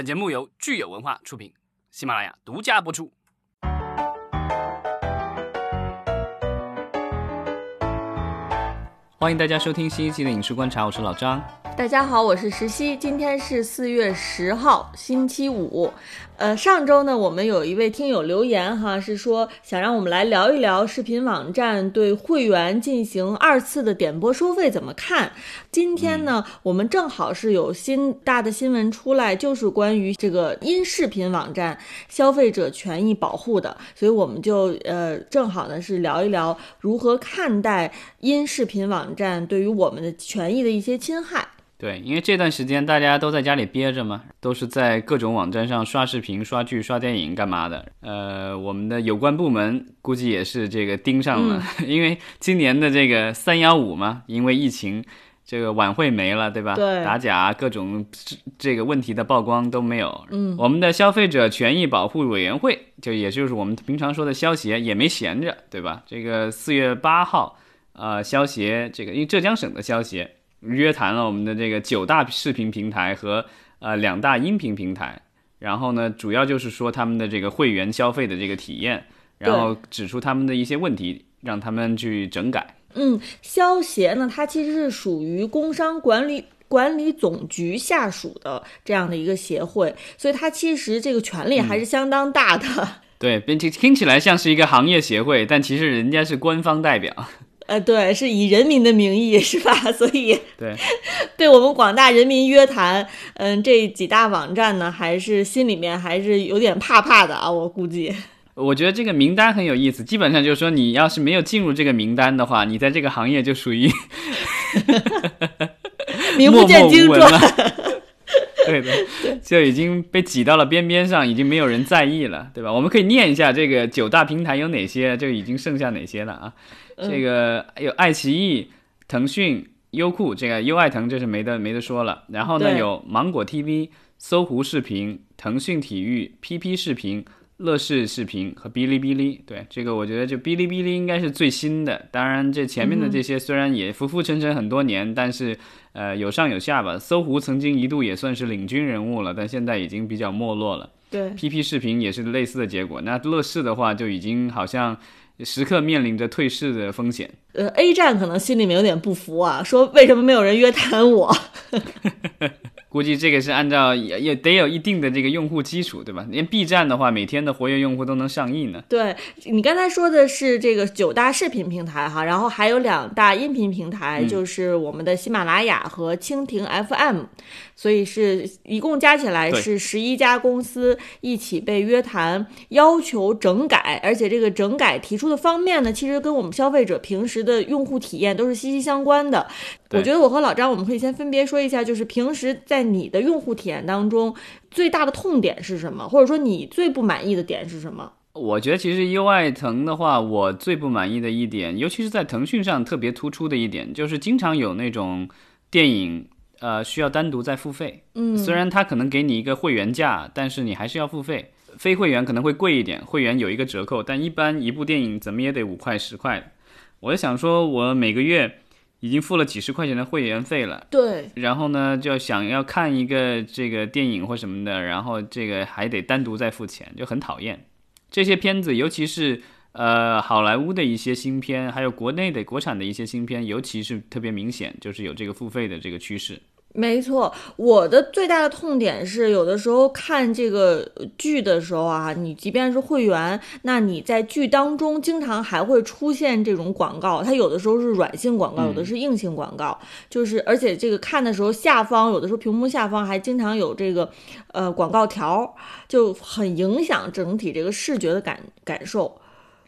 本节目由聚友文化出品，喜马拉雅独家播出。欢迎大家收听新一期的《影视观察》，我是老张。大家好，我是石溪，今天是四月十号，星期五。呃，上周呢，我们有一位听友留言哈，是说想让我们来聊一聊视频网站对会员进行二次的点播收费怎么看。今天呢，我们正好是有新大的新闻出来，就是关于这个音视频网站消费者权益保护的，所以我们就呃正好呢是聊一聊如何看待音视频网站对于我们的权益的一些侵害。对，因为这段时间大家都在家里憋着嘛，都是在各种网站上刷视频、刷剧、刷电影干嘛的。呃，我们的有关部门估计也是这个盯上了，因为今年的这个三幺五嘛，因为疫情，这个晚会没了，对吧？对，打假各种这个问题的曝光都没有。嗯，我们的消费者权益保护委员会，就也就是我们平常说的消协，也没闲着，对吧？这个四月八号，呃，消协这个因为浙江省的消协。约谈了我们的这个九大视频平台和呃两大音频平台，然后呢，主要就是说他们的这个会员消费的这个体验，然后指出他们的一些问题，让他们去整改。嗯，消协呢，它其实是属于工商管理管理总局下属的这样的一个协会，所以它其实这个权力还是相当大的。对，并且听起来像是一个行业协会，但其实人家是官方代表。呃，对，是以人民的名义，是吧？所以，对，对我们广大人民约谈，嗯，这几大网站呢，还是心里面还是有点怕怕的啊，我估计。我觉得这个名单很有意思，基本上就是说，你要是没有进入这个名单的话，你在这个行业就属于 名不见经传了。对的，就已经被挤到了边边上，已经没有人在意了，对吧？我们可以念一下这个九大平台有哪些，就已经剩下哪些了啊？这个有爱奇艺、腾讯、优酷，这个优爱腾这是没得没得说了。然后呢，有芒果 TV、搜狐视频、腾讯体育、PP 视频、乐视视频和哔哩哔哩。对，这个我觉得就哔哩哔哩应该是最新的。当然，这前面的这些虽然也浮浮沉沉很多年，但是呃有上有下吧。搜狐曾经一度也算是领军人物了，但现在已经比较没落了。对，PP 视频也是类似的结果。那乐视的话就已经好像。时刻面临着退市的风险。呃，A 站可能心里面有点不服啊，说为什么没有人约谈我？估计这个是按照也也得有一定的这个用户基础，对吧？连 B 站的话，每天的活跃用户都能上亿呢。对你刚才说的是这个九大视频平台哈，然后还有两大音频平台，就是我们的喜马拉雅和蜻蜓 FM，所以是一共加起来是十一家公司一起被约谈，要求整改，而且这个整改提出的方面呢，其实跟我们消费者平时的用户体验都是息息相关的。我觉得我和老张，我们可以先分别说一下，就是平时在你的用户体验当中，最大的痛点是什么，或者说你最不满意的点是什么？我觉得其实优爱腾的话，我最不满意的一点，尤其是在腾讯上特别突出的一点，就是经常有那种电影，呃，需要单独再付费。嗯，虽然它可能给你一个会员价，但是你还是要付费。非会员可能会贵一点，会员有一个折扣，但一般一部电影怎么也得五块十块。我就想说，我每个月。已经付了几十块钱的会员费了，对，然后呢，就想要看一个这个电影或什么的，然后这个还得单独再付钱，就很讨厌。这些片子，尤其是呃好莱坞的一些新片，还有国内的国产的一些新片，尤其是特别明显，就是有这个付费的这个趋势。没错，我的最大的痛点是，有的时候看这个剧的时候啊，你即便是会员，那你在剧当中经常还会出现这种广告，它有的时候是软性广告，有的是硬性广告，就是而且这个看的时候下方有的时候屏幕下方还经常有这个呃广告条，就很影响整体这个视觉的感感受。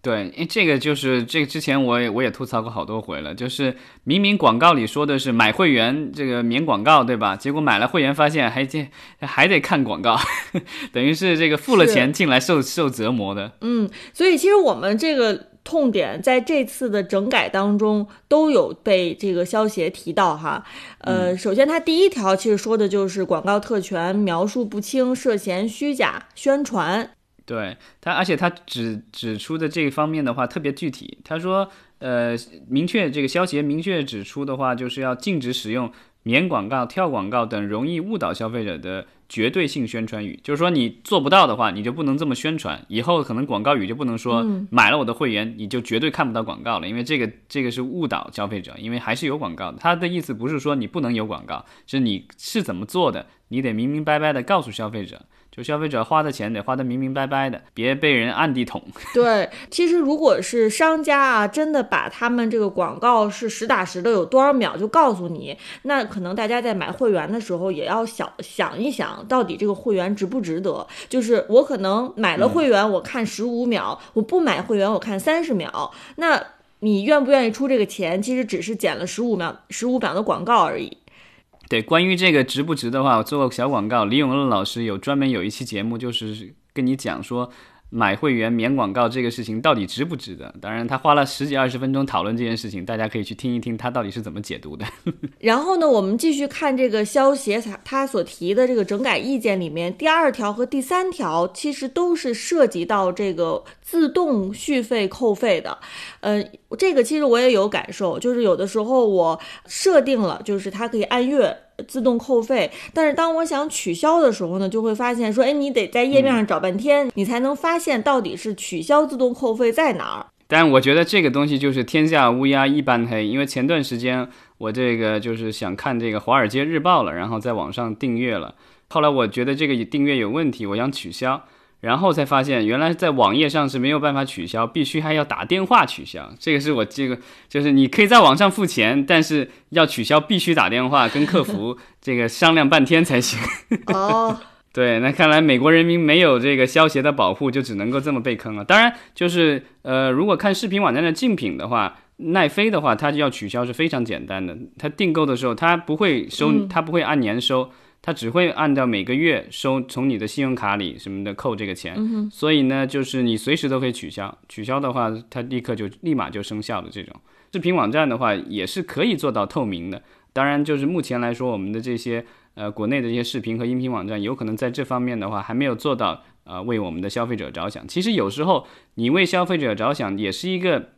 对，因为这个就是这个之前我也我也吐槽过好多回了，就是明明广告里说的是买会员这个免广告，对吧？结果买了会员发现还这还得看广告，等于是这个付了钱进来受受折磨的。嗯，所以其实我们这个痛点在这次的整改当中都有被这个消协提到哈。呃，首先它第一条其实说的就是广告特权描述不清，涉嫌虚假宣传。对他，而且他指指出的这一方面的话特别具体。他说，呃，明确这个消协明确指出的话，就是要禁止使用免广告、跳广告等容易误导消费者的绝对性宣传语，就是说你做不到的话，你就不能这么宣传。以后可能广告语就不能说买了我的会员你就绝对看不到广告了，因为这个这个是误导消费者，因为还是有广告的。他的意思不是说你不能有广告，是你是怎么做的，你得明明白白的告诉消费者。就消费者花的钱得花得明明白白的，别被人暗地捅。对，其实如果是商家啊，真的把他们这个广告是实打实的，有多少秒就告诉你，那可能大家在买会员的时候也要想想一想，到底这个会员值不值得？就是我可能买了会员，我看十五秒；我不买会员，我看三十秒。那你愿不愿意出这个钱？其实只是减了十五秒、十五秒的广告而已。对，关于这个值不值的话，我做个小广告。李永乐老师有专门有一期节目，就是跟你讲说。买会员免广告这个事情到底值不值得？当然，他花了十几二十分钟讨论这件事情，大家可以去听一听他到底是怎么解读的。然后呢，我们继续看这个消协他他所提的这个整改意见里面，第二条和第三条其实都是涉及到这个自动续费扣费的。呃，这个其实我也有感受，就是有的时候我设定了，就是它可以按月。自动扣费，但是当我想取消的时候呢，就会发现说，哎，你得在页面上找半天，你才能发现到底是取消自动扣费在哪儿。但我觉得这个东西就是天下乌鸦一般黑，因为前段时间我这个就是想看这个《华尔街日报》了，然后在网上订阅了，后来我觉得这个订阅有问题，我想取消。然后才发现，原来在网页上是没有办法取消，必须还要打电话取消。这个是我这个，就是你可以在网上付钱，但是要取消必须打电话跟客服这个商量半天才行。哦，对，那看来美国人民没有这个消协的保护，就只能够这么被坑了。当然，就是呃，如果看视频网站的竞品的话，奈飞的话，它就要取消是非常简单的。它订购的时候，它不会收，它不会按年收。他只会按照每个月收从你的信用卡里什么的扣这个钱，所以呢，就是你随时都可以取消。取消的话，它立刻就立马就生效的这种视频网站的话，也是可以做到透明的。当然，就是目前来说，我们的这些呃国内的这些视频和音频网站，有可能在这方面的话还没有做到呃为我们的消费者着想。其实有时候你为消费者着想，也是一个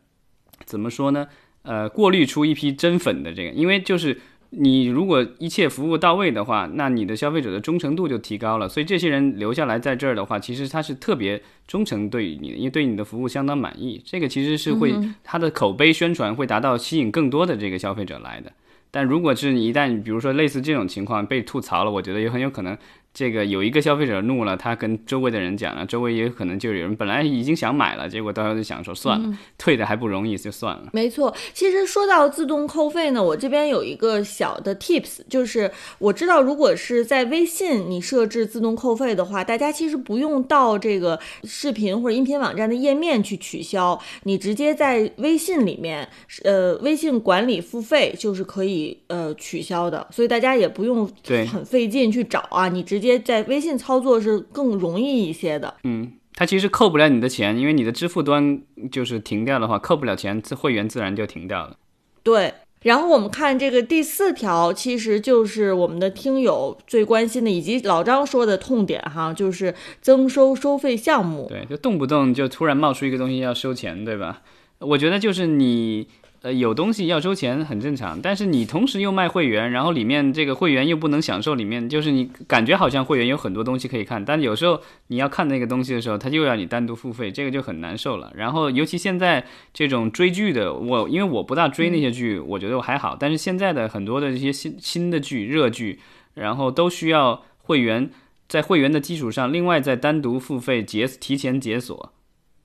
怎么说呢？呃，过滤出一批真粉的这个，因为就是。你如果一切服务到位的话，那你的消费者的忠诚度就提高了。所以这些人留下来在这儿的话，其实他是特别忠诚对你的，因为对你的服务相当满意。这个其实是会他的口碑宣传会达到吸引更多的这个消费者来的。但如果是你一旦比如说类似这种情况被吐槽了，我觉得也很有可能。这个有一个消费者怒了，他跟周围的人讲了，周围也有可能就有人本来已经想买了，结果到时候就想说算了，退的还不容易，就算了。没错，其实说到自动扣费呢，我这边有一个小的 tips，就是我知道如果是在微信你设置自动扣费的话，大家其实不用到这个视频或者音频网站的页面去取消，你直接在微信里面，呃，微信管理付费就是可以呃取消的，所以大家也不用很费劲去找啊，你直。直接在微信操作是更容易一些的。嗯，它其实扣不了你的钱，因为你的支付端就是停掉的话，扣不了钱，这会员自然就停掉了。对，然后我们看这个第四条，其实就是我们的听友最关心的，以及老张说的痛点哈，就是增收收费项目。对，就动不动就突然冒出一个东西要收钱，对吧？我觉得就是你。呃，有东西要收钱很正常，但是你同时又卖会员，然后里面这个会员又不能享受里面，就是你感觉好像会员有很多东西可以看，但有时候你要看那个东西的时候，他又要你单独付费，这个就很难受了。然后尤其现在这种追剧的，我因为我不大追那些剧，我觉得我还好，但是现在的很多的这些新新的剧、热剧，然后都需要会员在会员的基础上，另外再单独付费解提前解锁。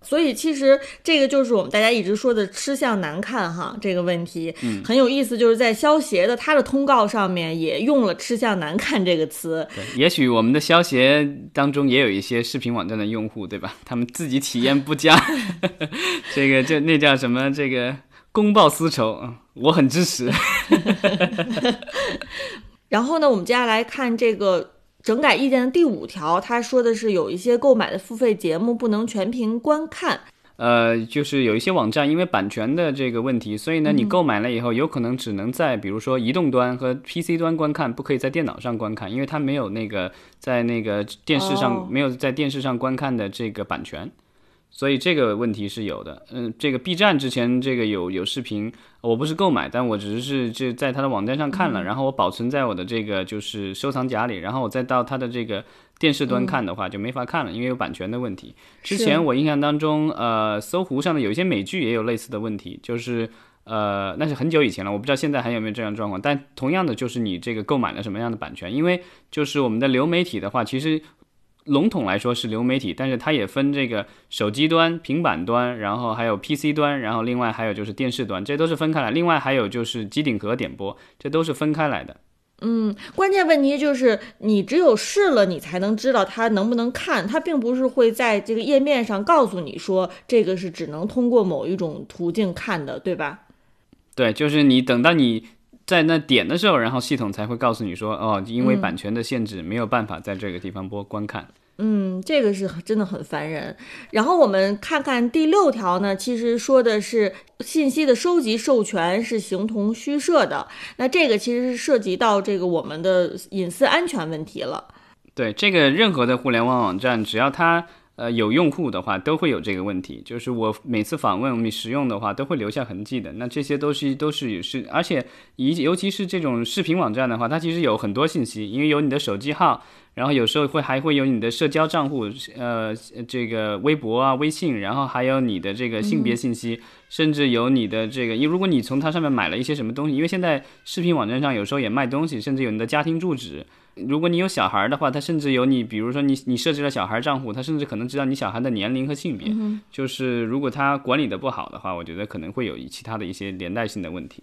所以其实这个就是我们大家一直说的吃相难看哈，这个问题很有意思，就是在消协的他的通告上面也用了“吃相难看”这个词。对，也许我们的消协当中也有一些视频网站的用户，对吧？他们自己体验不佳，这个就那叫什么？这个公报私仇我很支持。然后呢，我们接下来看这个。整改意见的第五条，他说的是有一些购买的付费节目不能全屏观看。呃，就是有一些网站因为版权的这个问题，所以呢，你购买了以后，有可能只能在比如说移动端和 PC 端观看，不可以在电脑上观看，因为它没有那个在那个电视上没有在电视上观看的这个版权。所以这个问题是有的。嗯，这个 B 站之前这个有有视频，我不是购买，但我只是就在它的网站上看了，然后我保存在我的这个就是收藏夹里，然后我再到它的这个电视端看的话就没法看了，因为有版权的问题。之前我印象当中，呃，搜狐上的有一些美剧也有类似的问题，就是呃，那是很久以前了，我不知道现在还有没有这样状况。但同样的，就是你这个购买了什么样的版权，因为就是我们的流媒体的话，其实。笼统来说是流媒体，但是它也分这个手机端、平板端，然后还有 PC 端，然后另外还有就是电视端，这都是分开来。另外还有就是机顶盒点播，这都是分开来的。嗯，关键问题就是你只有试了，你才能知道它能不能看，它并不是会在这个页面上告诉你说这个是只能通过某一种途径看的，对吧？对，就是你等到你。在那点的时候，然后系统才会告诉你说，哦，因为版权的限制，没有办法在这个地方播观看。嗯，这个是真的很烦人。然后我们看看第六条呢，其实说的是信息的收集授权是形同虚设的。那这个其实是涉及到这个我们的隐私安全问题了。对，这个任何的互联网网站，只要它。呃，有用户的话都会有这个问题，就是我每次访问你使用的话都会留下痕迹的。那这些都是都是是，而且以尤其是这种视频网站的话，它其实有很多信息，因为有你的手机号，然后有时候会还会有你的社交账户，呃，这个微博啊、微信，然后还有你的这个性别信息，甚至有你的这个，因为如果你从它上面买了一些什么东西，因为现在视频网站上有时候也卖东西，甚至有你的家庭住址。如果你有小孩的话，他甚至有你，比如说你你设置了小孩账户，他甚至可能知道你小孩的年龄和性别。就是如果他管理的不好的话，我觉得可能会有其他的一些连带性的问题。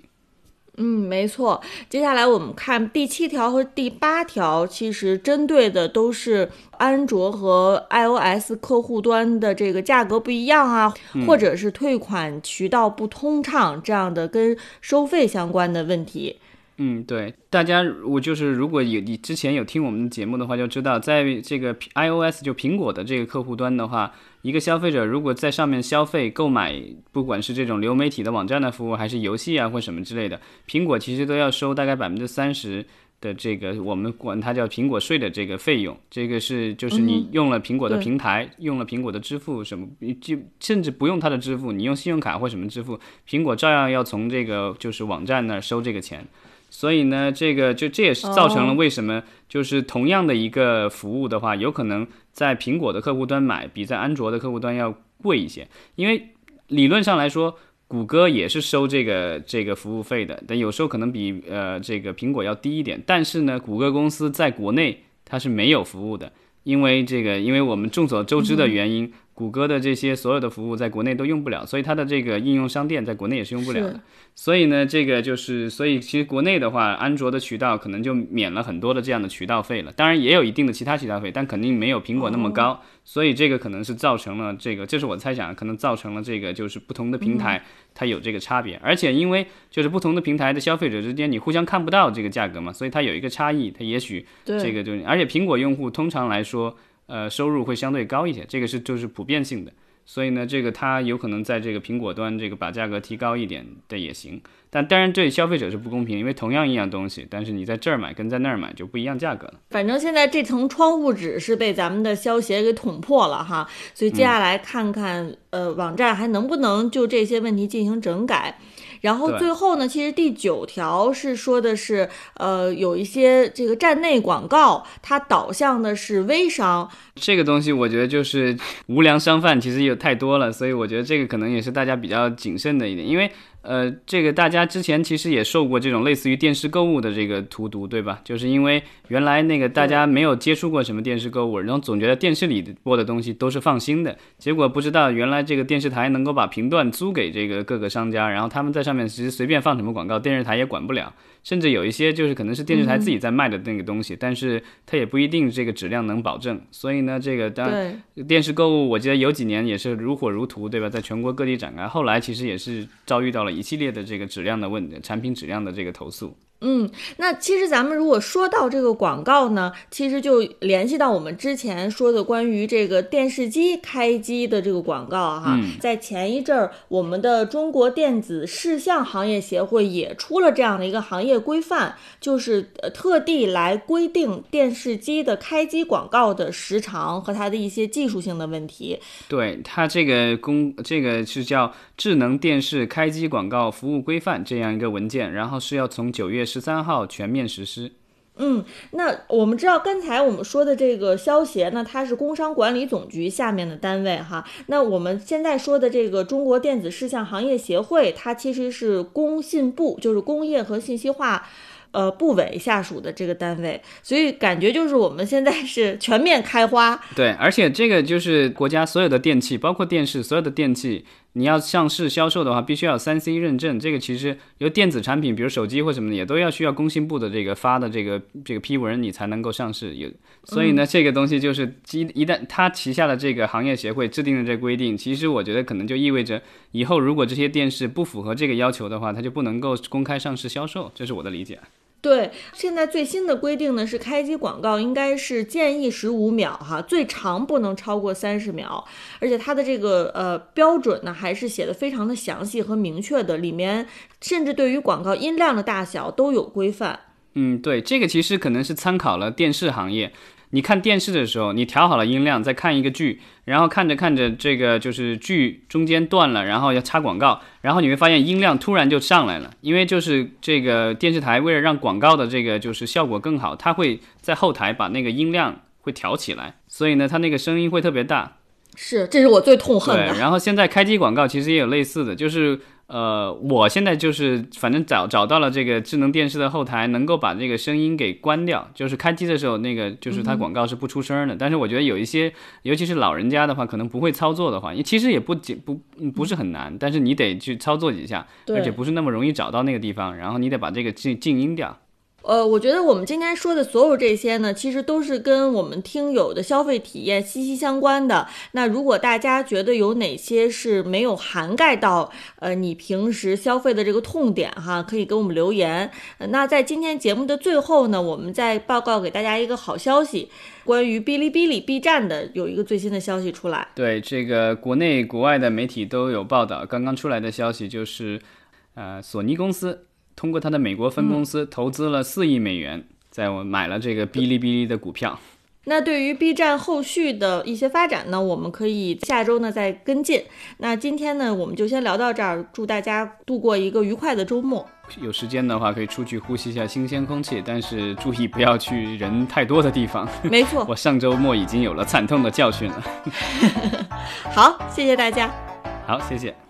嗯，没错。接下来我们看第七条和第八条，其实针对的都是安卓和 iOS 客户端的这个价格不一样啊，或者是退款渠道不通畅这样的跟收费相关的问题。嗯，对，大家我就是如果有你之前有听我们的节目的话，就知道在这个 iOS 就苹果的这个客户端的话，一个消费者如果在上面消费购买，不管是这种流媒体的网站的服务，还是游戏啊或什么之类的，苹果其实都要收大概百分之三十的这个我们管它叫苹果税的这个费用。这个是就是你用了苹果的平台，用了苹果的支付什么，就甚至不用它的支付，你用信用卡或什么支付，苹果照样要从这个就是网站那儿收这个钱。所以呢，这个就这也是造成了为什么就是同样的一个服务的话，有可能在苹果的客户端买比在安卓的客户端要贵一些。因为理论上来说，谷歌也是收这个这个服务费的，但有时候可能比呃这个苹果要低一点。但是呢，谷歌公司在国内它是没有服务的，因为这个因为我们众所周知的原因。谷歌的这些所有的服务在国内都用不了，所以它的这个应用商店在国内也是用不了的。所以呢，这个就是，所以其实国内的话，安卓的渠道可能就免了很多的这样的渠道费了。当然也有一定的其他渠道费，但肯定没有苹果那么高。所以这个可能是造成了这个，这是我猜想，可能造成了这个就是不同的平台它有这个差别。而且因为就是不同的平台的消费者之间你互相看不到这个价格嘛，所以它有一个差异。它也许这个就，而且苹果用户通常来说。呃，收入会相对高一些，这个是就是普遍性的，所以呢，这个它有可能在这个苹果端这个把价格提高一点的也行，但当然对消费者是不公平，因为同样一样东西，但是你在这儿买跟在那儿买就不一样价格了。反正现在这层窗户纸是被咱们的消协给捅破了哈，所以接下来看看呃网站还能不能就这些问题进行整改。然后最后呢，其实第九条是说的是，呃，有一些这个站内广告，它导向的是微商。这个东西我觉得就是无良商贩，其实有太多了，所以我觉得这个可能也是大家比较谨慎的一点，因为。呃，这个大家之前其实也受过这种类似于电视购物的这个荼毒，对吧？就是因为原来那个大家没有接触过什么电视购物，然后总觉得电视里播的东西都是放心的，结果不知道原来这个电视台能够把频段租给这个各个商家，然后他们在上面其实随便放什么广告，电视台也管不了。甚至有一些就是可能是电视台自己在卖的那个东西，但是它也不一定这个质量能保证。所以呢，这个当然电视购物，我记得有几年也是如火如荼，对吧？在全国各地展开。后来其实也是遭遇到了一系列的这个质量这样的问产品质量的这个投诉。嗯，那其实咱们如果说到这个广告呢，其实就联系到我们之前说的关于这个电视机开机的这个广告哈。在前一阵儿，我们的中国电子视像行业协会也出了这样的一个行业规范，就是呃特地来规定电视机的开机广告的时长和它的一些技术性的问题。对它这个公这个是叫《智能电视开机广告服务规范》这样一个文件，然后是要从九月。十三号全面实施。嗯，那我们知道刚才我们说的这个消协呢，它是工商管理总局下面的单位哈。那我们现在说的这个中国电子事项行业协会，它其实是工信部，就是工业和信息化。呃，部委下属的这个单位，所以感觉就是我们现在是全面开花。对，而且这个就是国家所有的电器，包括电视，所有的电器，你要上市销售的话，必须要三 C 认证。这个其实由电子产品，比如手机或什么的，也都要需要工信部的这个发的这个这个批文，你才能够上市。有，所以呢，这个东西就是一一旦他旗下的这个行业协会制定的这规定，其实我觉得可能就意味着以后如果这些电视不符合这个要求的话，它就不能够公开上市销售。这是我的理解。对，现在最新的规定呢是开机广告应该是建议十五秒哈，最长不能超过三十秒，而且它的这个呃标准呢还是写的非常的详细和明确的，里面甚至对于广告音量的大小都有规范。嗯，对，这个其实可能是参考了电视行业。你看电视的时候，你调好了音量，再看一个剧，然后看着看着，这个就是剧中间断了，然后要插广告，然后你会发现音量突然就上来了，因为就是这个电视台为了让广告的这个就是效果更好，它会在后台把那个音量会调起来，所以呢，它那个声音会特别大。是，这是我最痛恨的。然后现在开机广告其实也有类似的，就是。呃，我现在就是反正找找到了这个智能电视的后台，能够把这个声音给关掉，就是开机的时候那个就是它广告是不出声的。但是我觉得有一些，尤其是老人家的话，可能不会操作的话，其实也不仅不不是很难，但是你得去操作几下，而且不是那么容易找到那个地方，然后你得把这个静静音掉。呃，我觉得我们今天说的所有这些呢，其实都是跟我们听友的消费体验息息相关的。那如果大家觉得有哪些是没有涵盖到，呃，你平时消费的这个痛点哈，可以给我们留言。那在今天节目的最后呢，我们再报告给大家一个好消息，关于哔哩哔哩 B 站的有一个最新的消息出来。对，这个国内国外的媒体都有报道，刚刚出来的消息就是，呃，索尼公司。通过他的美国分公司投资了四亿美元，在我买了这个哔哩哔哩的股票。那对于 B 站后续的一些发展呢，我们可以下周呢再跟进。那今天呢，我们就先聊到这儿，祝大家度过一个愉快的周末。有时间的话可以出去呼吸一下新鲜空气，但是注意不要去人太多的地方。没错，我上周末已经有了惨痛的教训了。好，谢谢大家。好，谢谢。